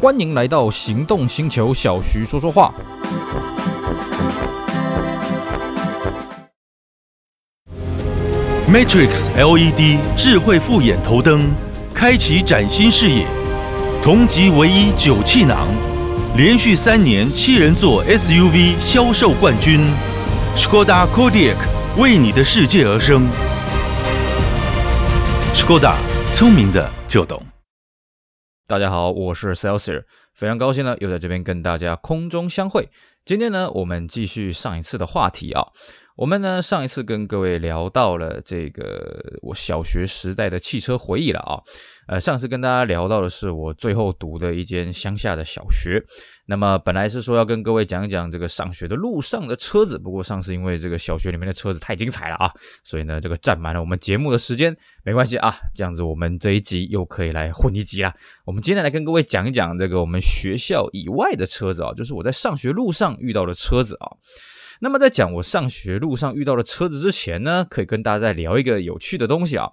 欢迎来到行动星球，小徐说说话。Matrix LED 智慧复眼头灯，开启崭新视野。同级唯一九气囊，连续三年七人座 SUV 销售冠军。Skoda Kodiaq 为你的世界而生。Skoda，聪明的就懂。大家好，我是 Celsius，非常高兴呢，又在这边跟大家空中相会。今天呢，我们继续上一次的话题啊。我们呢，上一次跟各位聊到了这个我小学时代的汽车回忆了啊。呃，上次跟大家聊到的是我最后读的一间乡下的小学。那么本来是说要跟各位讲一讲这个上学的路上的车子，不过上次因为这个小学里面的车子太精彩了啊，所以呢，这个占满了我们节目的时间。没关系啊，这样子我们这一集又可以来混一集了。我们今天来跟各位讲一讲这个我们学校以外的车子啊，就是我在上学路上遇到的车子啊。那么在讲我上学路上遇到的车子之前呢，可以跟大家再聊一个有趣的东西啊。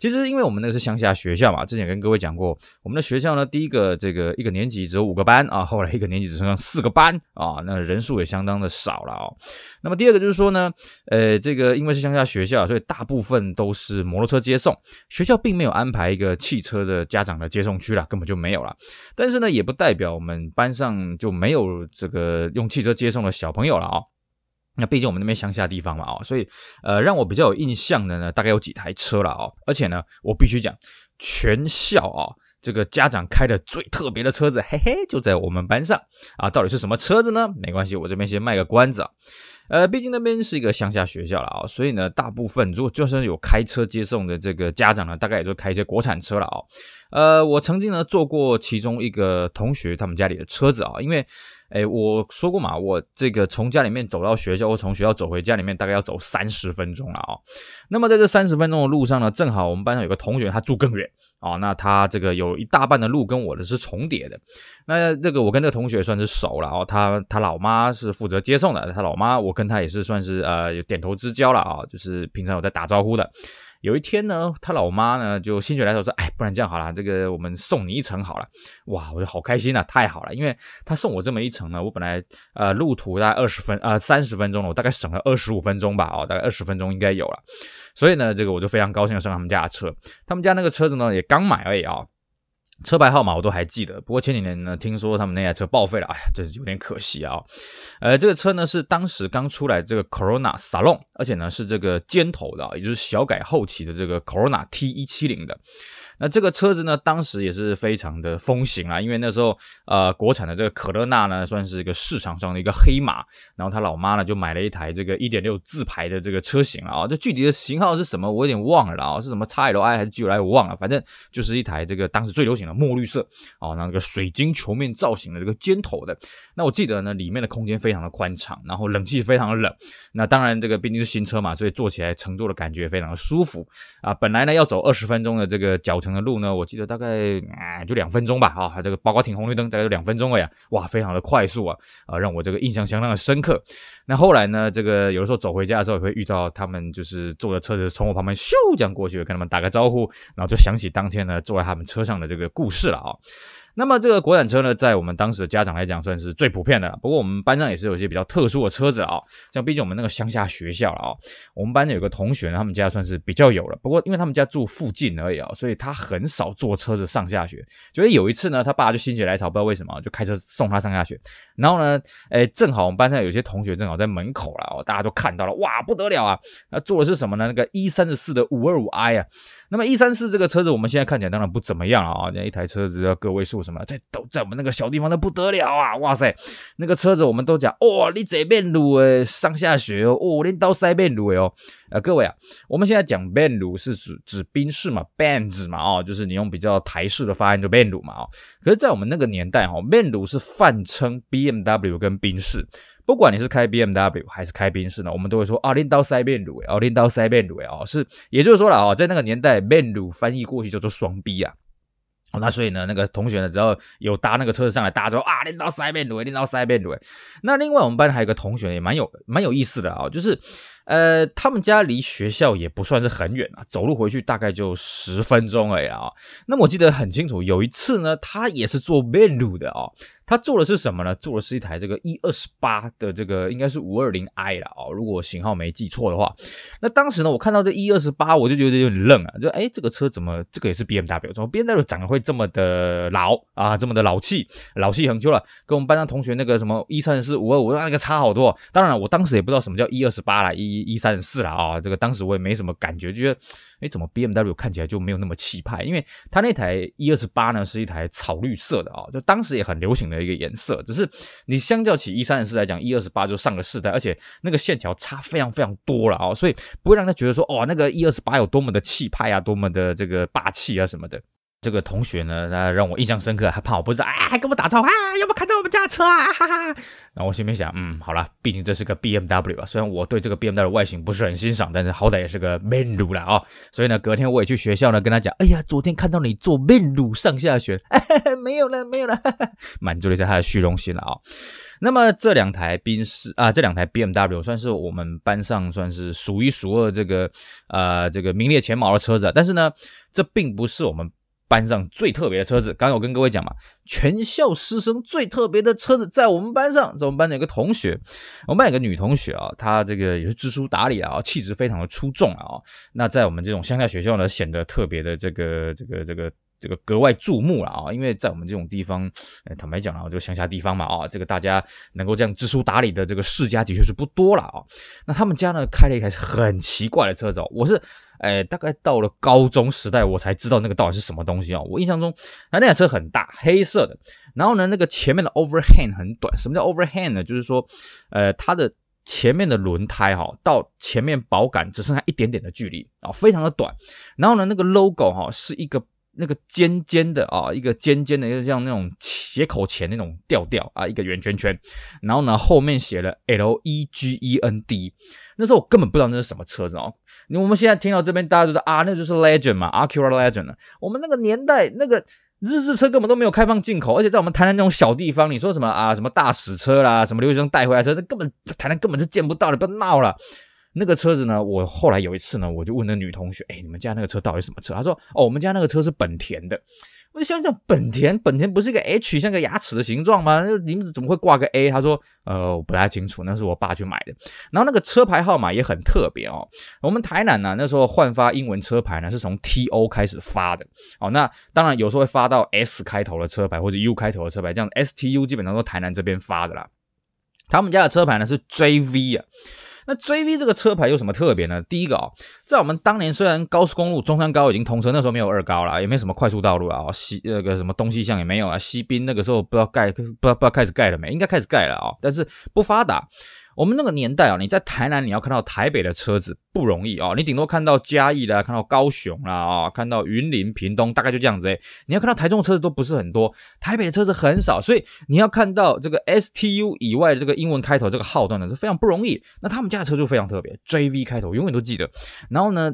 其实因为我们那个是乡下学校嘛，之前跟各位讲过，我们的学校呢，第一个这个一个年级只有五个班啊，后来一个年级只剩下四个班啊，那人数也相当的少了哦。那么第二个就是说呢，呃，这个因为是乡下学校，所以大部分都是摩托车接送，学校并没有安排一个汽车的家长的接送区啦，根本就没有啦。但是呢，也不代表我们班上就没有这个用汽车接送的小朋友了啊。那毕竟我们那边乡下地方嘛，哦，所以呃，让我比较有印象的呢，大概有几台车了哦。而且呢，我必须讲，全校啊，这个家长开的最特别的车子，嘿嘿，就在我们班上啊。到底是什么车子呢？没关系，我这边先卖个关子啊。呃，毕竟那边是一个乡下学校了啊，所以呢，大部分如果就算有开车接送的这个家长呢，大概也就开一些国产车了啊。呃，我曾经呢坐过其中一个同学他们家里的车子啊，因为。哎，我说过嘛，我这个从家里面走到学校，或从学校走回家里面，大概要走三十分钟了啊。那么在这三十分钟的路上呢，正好我们班上有个同学，他住更远啊。那他这个有一大半的路跟我的是重叠的。那这个我跟这个同学算是熟了啊。他他老妈是负责接送的，他老妈我跟他也是算是呃有点头之交了啊，就是平常有在打招呼的。有一天呢，他老妈呢就心血来潮说：“哎，不然这样好了，这个我们送你一程好了。”哇，我就好开心啊，太好了！因为他送我这么一程呢，我本来呃路途大概二十分呃三十分钟了，我大概省了二十五分钟吧，哦，大概二十分钟应该有了。所以呢，这个我就非常高兴的上他们家的车。他们家那个车子呢也刚买而已啊。哦车牌号码我都还记得，不过前几年呢，听说他们那台车报废了，哎呀，真是有点可惜啊。呃，这个车呢是当时刚出来这个 Corona Salon，而且呢是这个尖头的，也就是小改后期的这个 Corona T 一七零的。那这个车子呢，当时也是非常的风行啊，因为那时候呃，国产的这个可乐纳呢，算是一个市场上的一个黑马。然后他老妈呢，就买了一台这个一点六自排的这个车型啊，这具体的型号是什么，我有点忘了啊，是什么 XLI 还是 GLI 我忘了，反正就是一台这个当时最流行的墨绿色啊，那个水晶球面造型的这个尖头的。那我记得呢，里面的空间非常的宽敞，然后冷气非常的冷。那当然这个毕竟是新车嘛，所以坐起来乘坐的感觉非常的舒服啊。本来呢要走二十分钟的这个脚程的路呢，我记得大概啊、就两分钟吧，啊、这个包括停红绿灯大概就两分钟了呀，哇，非常的快速啊，啊，让我这个印象相当的深刻。那后来呢，这个有的时候走回家的时候也会遇到他们，就是坐着车子从我旁边咻这样过去，跟他们打个招呼，然后就想起当天呢坐在他们车上的这个故事了啊、那么这个国产车呢，在我们当时的家长来讲，算是最普遍的了。不过我们班上也是有一些比较特殊的车子啊，像毕竟我们那个乡下学校了啊，我们班有个同学呢，他们家算是比较有了。不过因为他们家住附近而已啊，所以他很少坐车子上下学。所以有一次呢，他爸就心血来潮，不知道为什么，就开车送他上下学。然后呢，哎，正好我们班上有些同学正好在门口了哦，大家都看到了，哇，不得了啊！那坐的是什么呢？那个 E 三十四的五二五 I 啊。那么 E 三四这个车子，我们现在看起来当然不怎么样了啊，那一台车子要个位数什么，在都在我们那个小地方都不得了啊！哇塞，那个车子我们都讲，哦，你这边路诶，上下学哦，哦，你到塞边路诶哦，呃，各位啊，我们现在讲边路是指指宾士嘛，Benz 嘛，哦，就是你用比较台式的发音就边路嘛，哦，可是，在我们那个年代哈，边路是泛称 BMW 跟宾士。不管你是开 BMW 还是开宾士呢，我们都会说啊，拎刀塞面鲁诶，哦，拎刀塞面鲁诶，哦，是，也就是说了啊，在那个年代，面鲁翻译过去叫做双 B 啊，那所以呢，那个同学呢，只要有搭那个车子上来，大家说啊，拎刀塞面鲁诶，拎刀塞面鲁诶。那另外我们班还有个同学也蛮有蛮有意思的啊，就是。呃，他们家离学校也不算是很远啊，走路回去大概就十分钟而已啊。那么我记得很清楚，有一次呢，他也是做面炉的啊。他做的是什么呢？做的是一台这个 E 二十八的这个应该是五二零 i 了哦，如果型号没记错的话。那当时呢，我看到这 E 二十八，我就觉得有点愣啊，就哎，这个车怎么这个也是 BMW？怎么 BMW 长得会这么的老啊，这么的老气，老气横秋了？跟我们班上同学那个什么 E 三十四五二五那个差好多。当然了，我当时也不知道什么叫 E 二十八了，E E 三四了啊，这个当时我也没什么感觉，就觉得。哎，怎么 BMW 看起来就没有那么气派？因为它那台 E 二十八呢，是一台草绿色的啊、哦，就当时也很流行的一个颜色。只是你相较起 E 三四来讲，E 二十八就上个世代，而且那个线条差非常非常多了啊、哦，所以不会让他觉得说，哦，那个 E 二十八有多么的气派啊，多么的这个霸气啊什么的。这个同学呢，他让我印象深刻，还怕我不知道，哎，还跟我打招呼啊，有没有看到我们家的车啊？哈哈。然后我心里面想，嗯，好了，毕竟这是个 BMW 啊，虽然我对这个 BMW 的外形不是很欣赏，但是好歹也是个 man 路了啊。所以呢，隔天我也去学校呢，跟他讲，哎呀，昨天看到你坐 man 路上下学，哎，没有了，没有了，哈哈，满足了一下他的虚荣心了啊。那么这两台宾士啊，这两台 BMW 算是我们班上算是数一数二这个呃这个名列前茅的车子，但是呢，这并不是我们。班上最特别的车子，刚才我跟各位讲嘛，全校师生最特别的车子在我们班上，在我们班有个同学，我们班有个女同学啊，她这个也是知书达理啊，气质非常的出众啊，那在我们这种乡下学校呢，显得特别的这个这个这个这个格外注目了啊，因为在我们这种地方，坦白讲啊，就乡下地方嘛啊，这个大家能够这样知书达理的这个世家的确是不多了啊，那他们家呢开了一台很奇怪的车子哦，我是。哎，大概到了高中时代，我才知道那个到底是什么东西哦。我印象中，那那台车很大，黑色的，然后呢，那个前面的 overhang 很短。什么叫 overhang 呢？就是说，呃，它的前面的轮胎哈，到前面保杆只剩下一点点的距离啊，非常的短。然后呢，那个 logo 哈是一个那个尖尖的啊，一个尖尖的，就像那种斜口钳那种调调啊，一个圆圈圈。然后呢，后面写了 L E G E N D。那时候我根本不知道那是什么车子哦。我们现在听到这边，大家就说啊，那就是 Legend 嘛，Acura Legend。我们那个年代，那个日式车根本都没有开放进口，而且在我们台南那种小地方，你说什么啊，什么大使车啦，什么留学生带回来车，那根本台南根本是见不到的，不要闹了。那个车子呢，我后来有一次呢，我就问那女同学，哎，你们家那个车到底什么车？她说，哦，我们家那个车是本田的。我就想想，本田，本田不是一个 H 像个牙齿的形状吗？那你们怎么会挂个 A？她说，呃，我不太清楚，那是我爸去买的。然后那个车牌号码也很特别哦。我们台南呢，那时候换发英文车牌呢，是从 TO 开始发的。哦，那当然有时候会发到 S 开头的车牌或者 U 开头的车牌，这样 STU 基本上都是台南这边发的啦。他们家的车牌呢是 JV 啊。那 JV 这个车牌有什么特别呢？第一个啊、哦，在我们当年虽然高速公路中山高已经通车，那时候没有二高啦，也没什么快速道路啊，西那个什么东西向也没有啊，西滨那个时候不知道盖不知道不知道开始盖了没，应该开始盖了啊、哦，但是不发达。我们那个年代啊，你在台南你要看到台北的车子不容易啊，你顶多看到嘉义啦，看到高雄啦啊，看到云林、屏东，大概就这样子诶。你要看到台中的车子都不是很多，台北的车子很少，所以你要看到这个 STU 以外的这个英文开头这个号段呢是非常不容易。那他们家的车就非常特别，JV 开头，永远都记得。然后呢，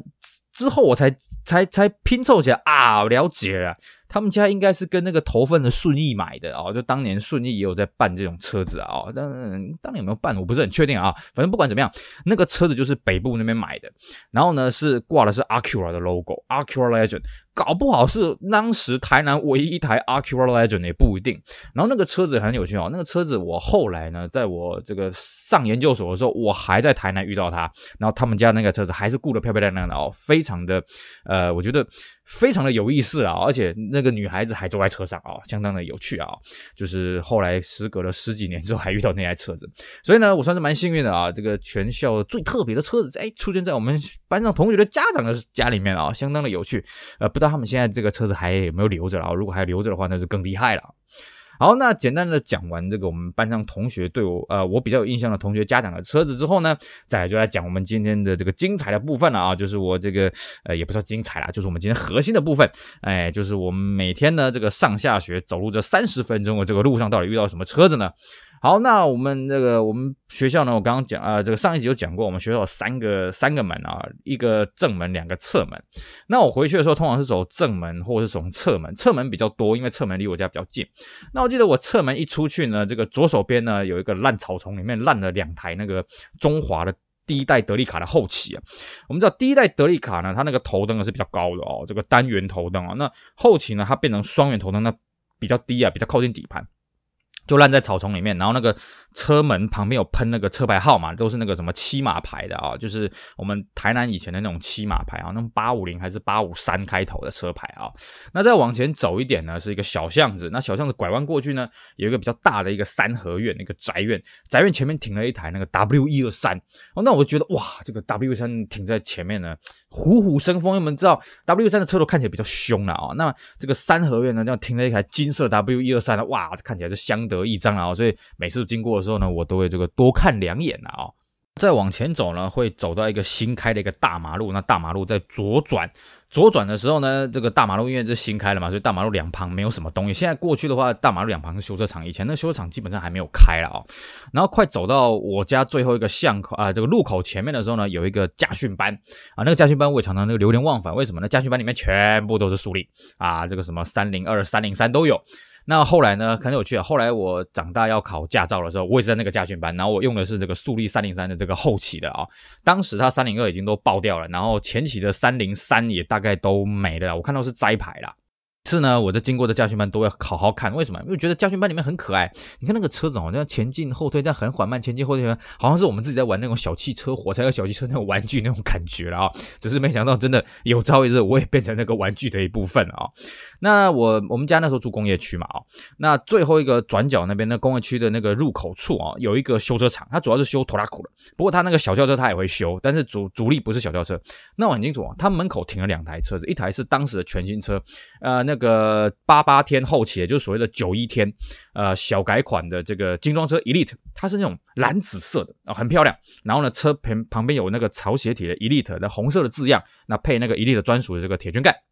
之后我才才才拼凑起来啊，了解了。他们家应该是跟那个头份的顺义买的哦，就当年顺义也有在办这种车子啊，但当年有没有办我不是很确定啊。反正不管怎么样，那个车子就是北部那边买的，然后呢是挂的是 Acura 的 logo，Acura Legend。搞不好是当时台南唯一一台 Acura Legend 也不一定。然后那个车子很有趣哦，那个车子我后来呢，在我这个上研究所的时候，我还在台南遇到他。然后他们家那个车子还是顾得漂漂亮亮的哦，非常的呃，我觉得非常的有意思啊。而且那个女孩子还坐在车上啊，相当的有趣啊。就是后来时隔了十几年之后还遇到那台车子，所以呢，我算是蛮幸运的啊。这个全校最特别的车子，哎，出现在我们班上同学的家长的家里面啊，相当的有趣。呃，不知道。他们现在这个车子还有没有留着了？如果还留着的话，那就更厉害了。好，那简单的讲完这个我们班上同学对我呃我比较有印象的同学家长的车子之后呢，再就来讲我们今天的这个精彩的部分了啊，就是我这个呃也不说精彩了，就是我们今天核心的部分，哎，就是我们每天呢这个上下学走路这三十分钟的这个路上到底遇到什么车子呢？好，那我们这个我们学校呢，我刚刚讲啊、这个上一集有讲过，我们学校有三个三个门啊，一个正门，两个侧门。那我回去的时候，通常是走正门或者是从侧门，侧门比较多，因为侧门离我家比较近。那我记得我侧门一出去呢，这个左手边呢有一个烂草丛，里面烂了两台那个中华的第一代德利卡的后期啊。我们知道第一代德利卡呢，它那个头灯呢是比较高的哦，这个单元头灯啊。那后期呢，它变成双元头灯，那比较低啊，比较靠近底盘。就烂在草丛里面，然后那个车门旁边有喷那个车牌号码，都是那个什么七马牌的啊，就是我们台南以前的那种七马牌啊，那种八五零还是八五三开头的车牌啊。那再往前走一点呢，是一个小巷子，那小巷子拐弯过去呢，有一个比较大的一个三合院，那个宅院，宅院前面停了一台那个 W 一二三哦，那我就觉得哇，这个 W 三停在前面呢，虎虎生风，因为我们知道 W 三的车头看起来比较凶了啊，那这个三合院呢，这样停了一台金色 W 一二三的，哇，这看起来是相得益彰啊，所以每次经过的时候呢，我都会这个多看两眼啊、再往前走呢，会走到一个新开的一个大马路，那大马路在左转，左转的时候呢，这个大马路因为是新开了嘛，所以大马路两旁没有什么东西。现在过去的话，大马路两旁是修车厂，以前那修车厂基本上还没有开了啊、哦。然后快走到我家最后一个巷口啊，这个路口前面的时候呢，有一个驾训班啊，那个驾训班我也常常那个流连忘返，为什么呢？驾训班里面全部都是速力啊，这个什么三零二、三零三都有。那后来呢，很有趣啊。后来我长大要考驾照的时候，我也是在那个驾训班，然后我用的是这个速力三零三的这个后期的啊。当时它三零二已经都爆掉了，然后前期的三零三也大概都没了，我看到是摘牌了。次呢，我在经过的驾训班都要好好看，为什么？因为觉得驾训班里面很可爱。你看那个车子好像前进后退，这样很缓慢，前进后退，好像是我们自己在玩那种小汽车、火柴和小汽车那种玩具那种感觉了啊！只是没想到，真的有朝一日我也变成那个玩具的一部分啊！那我我们家那时候住工业区嘛啊，那最后一个转角那边那工业区的那个入口处啊，有一个修车厂，它主要是修拖拉库的。不过它那个小轿车它也会修，但是主主力不是小轿车。那我很清楚啊，它门口停了两台车子，一台是当时的全新车，呃，那个八八天后期，也就是所谓的九一天，呃，小改款的这个精装车 Elite，它是那种蓝紫色的啊，很漂亮。然后呢，车旁旁边有那个潮鞋体的 Elite 的红色的字样，那配那个 Elite 专属的这个铁圈盖。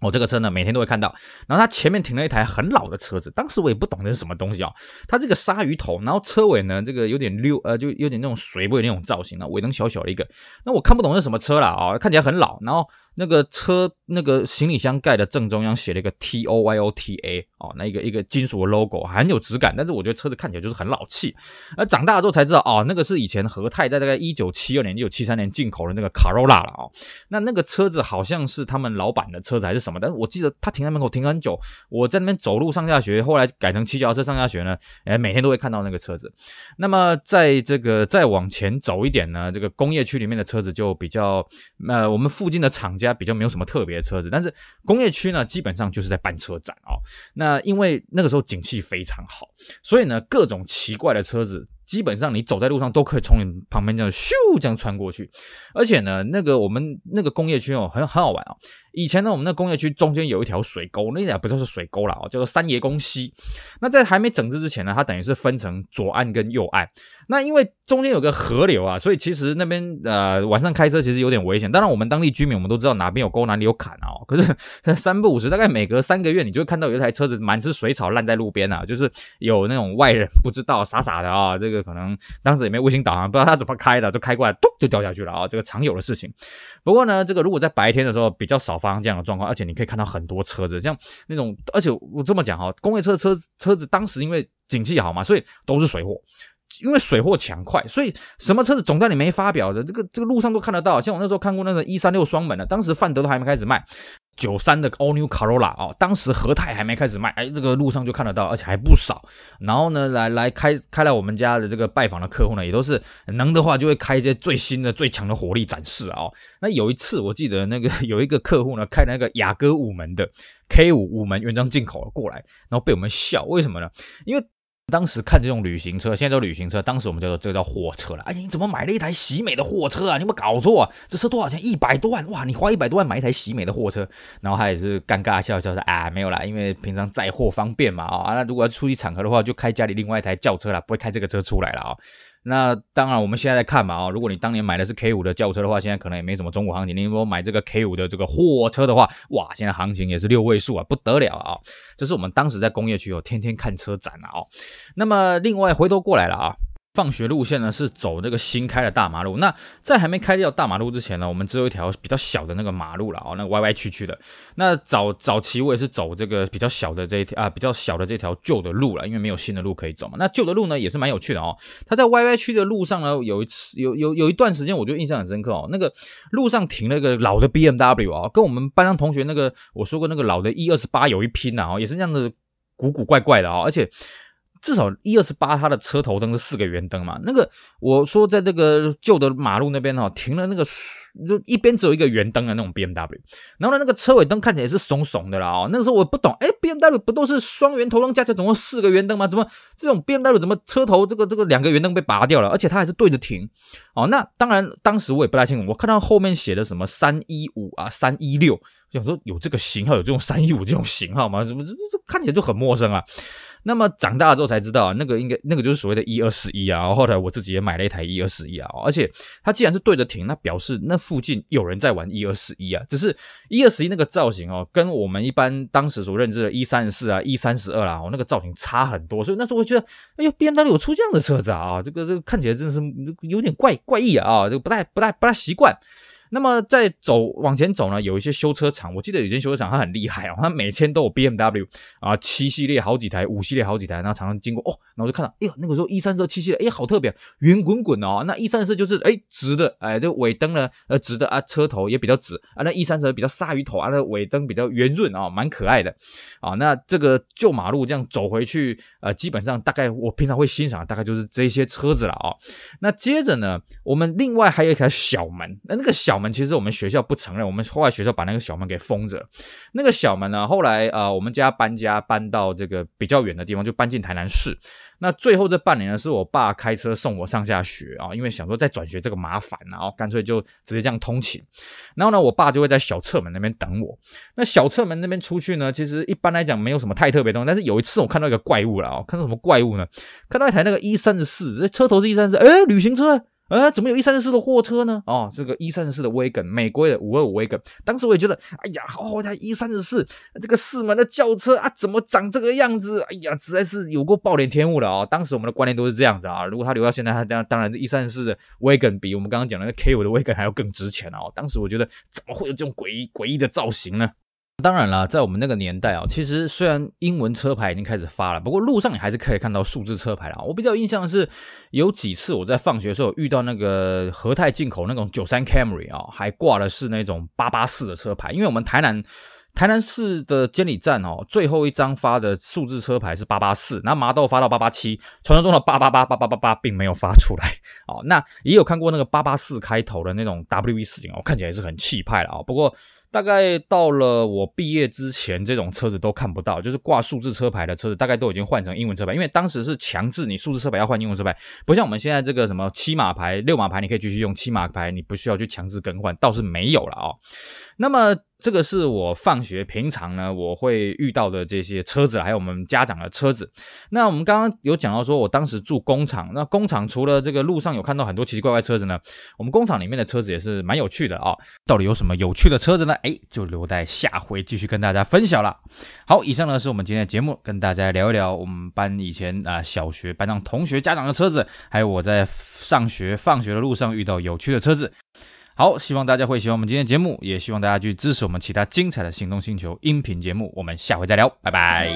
我、哦、这个车呢，每天都会看到。然后它前面停了一台很老的车子，当时我也不懂这是什么东西啊、它这个鲨鱼头，然后车尾呢，这个有点溜，呃，就有点那种水尾那种造型啊，尾灯小小的一个。那我看不懂是什么车了啊、看起来很老。然后。那个车那个行李箱盖的正中央写了一个 T O Y O T A 哦，那一个一个金属的 logo 很有质感，但是我觉得车子看起来就是很老气。而长大之后才知道哦，那个是以前和泰在大概一九七二年、一九七三年进口的那个卡罗拉了哦。那那个车子好像是他们老板的车子还是什么？但是我记得他停在门口停很久，我在那边走路上下学，后来改成骑脚踏车上下学呢，哎，每天都会看到那个车子。那么在这个再往前走一点呢，这个工业区里面的车子就比较呃，我们附近的厂家。家比较没有什么特别的车子，但是工业区呢，基本上就是在办车展啊。那因为那个时候景气非常好，所以呢，各种奇怪的车子。基本上你走在路上都可以从你旁边这样咻这样穿过去，而且呢，那个我们那个工业区哦，很很好玩啊。以前呢，我们那工业区中间有一条水沟，那条不就是水沟了哦，叫做三爷公溪。那在还没整治之前呢，它等于是分成左岸跟右岸。那因为中间有个河流啊，所以其实那边呃晚上开车其实有点危险。当然，我们当地居民我们都知道哪边有沟哪里有坎哦。可是三不五时，大概每隔三个月，你就会看到有一台车子满是水草烂在路边啊，就是有那种外人不知道傻傻的啊这个。可能当时也没卫星导航，不知道他怎么开的，就开过来，咚就掉下去了啊！这个常有的事情。不过呢，这个如果在白天的时候比较少发 发生这样的状况，而且你可以看到很多车子，像那种，而且我这么讲哈，工业车车车子当时因为景气好嘛，所以都是水货，因为水货抢快，所以什么车子总代理没发表的，这个这个路上都看得到。像我那时候看过那个一三六双门的，当时范德都还没开始卖。九三的 All New Corolla 哦，当时和泰还没开始卖，哎，这个路上就看得到，而且还不少。然后呢，来来开开来我们家的这个拜访的客户呢，也都是能的话就会开一些最新的、最强的火力展示啊、那有一次我记得那个 有一个客户呢，开了那个雅阁五门的 K 五五门原装进口过来，然后被我们笑，为什么呢？因为。当时看这种旅行车，现在叫旅行车，当时我们叫做这个叫货车了。哎，你怎么买了一台喜美的货车啊？你有没有搞错啊？这车多少钱？一百多万哇！你花一百多万买一台喜美的货车，然后他也是尴尬笑笑说：“啊，没有啦，因为平常载货方便嘛啊。那如果要出席场合的话，就开家里另外一台轿车了，不会开这个车出来了啊。”那当然，我们现在在看嘛，哦，如果你当年买的是 K 五的轿车的话，现在可能也没什么中国行情。你如果买这个 K 五的这个货车的话，哇，现在行情也是六位数啊，不得了啊！这是我们当时在工业区哦，天天看车展啊，哦。那么另外回头过来了啊。放学路线呢是走这个新开的大马路。那在还没开掉大马路之前呢，我们只有一条比较小的那个马路了哦，那个歪歪曲曲的。那早早期我也是走这个比较小的这一条啊，比较小的这条旧的路了，因为没有新的路可以走嘛。那旧的路呢也是蛮有趣的哦。它在歪歪曲的路上呢，有一次有有有一段时间，我就印象很深刻哦。那个路上停了个老的 BMW 啊，跟我们班上同学那个我说过那个老的 E 二十八有一拼啊，也是那样的古古怪怪的啊，而且。至少一二十八，它的车头灯是四个圆灯嘛？那个我说在这个旧的马路那边哈，停了那个就一边只有一个圆灯的那种 BMW，然后呢，那个车尾灯看起来是怂怂的啦哦。那个时候我不懂，哎，BMW 不都是双圆头灯加起来总共四个圆灯吗？怎么这种 BMW 怎么车头这个这个两个圆灯被拔掉了？而且它还是对着停哦。那当然，当时我也不太清楚，我看到后面写的什么三一五啊，三一六，想说有这个型号，有这种三一五这种型号吗？怎么这这看起来就很陌生啊？那么长大之后才知道，那个应该那个就是所谓的一二十一啊。后来我自己也买了一台一二十一啊，而且它既然是对着停，那表示那附近有人在玩一二十一啊。只是一二十一那个造型哦，跟我们一般当时所认知的一三十四啊、一三十二啦，哦，那个造型差很多。所以那时候我觉得，哎呦，BMW 有出这样的车子啊，啊，这个这个看起来真的是有点怪怪异啊，这个不太不太不太习惯。那么在走往前走呢，有一些修车厂，我记得有一间修车厂，它很厉害哦，它每天都有 BMW 啊，七系列好几台，五系列好几台，然后常常经过哦，然后就看到，哎呦，那个时候 E 三十二七系列，哎，好特别，圆滚滚哦，那 E 三十就是哎直的，哎，这尾灯呢呃直的啊，车头也比较直啊，那 E 三十比较鲨鱼头啊，那尾灯比较圆润啊，蛮可爱的啊，那这个旧马路这样走回去，呃，基本上大概我平常会欣赏大概就是这些车子了啊，那接着呢，我们另外还有一条小门，那那个小。小门其实我们学校不承认，我们后来学校把那个小门给封着。那个小门呢，后来呃，我们家搬家搬到这个比较远的地方，就搬进台南市。那最后这半年呢，是我爸开车送我上下学啊，因为想说再转学这个麻烦，然后干脆就直接这样通勤。然后呢，我爸就会在小侧门那边等我。那小侧门那边出去呢，其实一般来讲没有什么太特别的东西。但是有一次我看到一个怪物了啊，看到什么怪物呢？看到一台那个 E 三十四，这车头是 E 三十四，哎，旅行车。呃，怎么有一三十四的货车呢？哦，这个一三十四的 Wagon，美国的五二五 Wagon。当时我也觉得，哎呀，好好台一三十四，这个四门的轿车啊，怎么长这个样子？哎呀，实在是有过暴殄天物的啊、哦！当时我们的观念都是这样子啊。如果他留到现在，他当当然这 E 三十四的 Wagon 比我们刚刚讲的 K 五的 Wagon 还要更值钱哦。当时我觉得，怎么会有这种诡异诡异的造型呢？当然了，在我们那个年代啊，其实虽然英文车牌已经开始发了，不过路上你还是可以看到数字车牌了。我比较印象的是，有几次我在放学的时候遇到那个和泰进口那种九三 Camry 啊，还挂的是那种八八四的车牌。因为我们台南台南市的监理站哦，最后一张发的数字车牌是八八四，那麻豆发到八八七，传说中的八八八八八八八并没有发出来 哦。那也有看过那个八八四开头的那种 W 一四零哦，看起来是很气派了啊。不过。大概到了我毕业之前，这种车子都看不到，就是挂数字车牌的车子，大概都已经换成英文车牌，因为当时是强制你数字车牌要换英文车牌，不像我们现在这个什么七码牌、六码牌，你可以继续用七码牌，你不需要去强制更换，倒是没有了啊、哦。那么。这个是我放学平常呢，我会遇到的这些车子，还有我们家长的车子。那我们刚刚有讲到说，我当时住工厂，那工厂除了这个路上有看到很多奇奇怪怪车子呢，我们工厂里面的车子也是蛮有趣的啊。到底有什么有趣的车子呢？哎，就留待下回继续跟大家分享了。好，以上呢是我们今天的节目，跟大家聊一聊我们班以前啊小学班上同学家长的车子，还有我在上学放学的路上遇到有趣的车子。好，希望大家会喜欢我们今天的节目，也希望大家去支持我们其他精彩的行动星球音频节目。我们下回再聊，拜拜。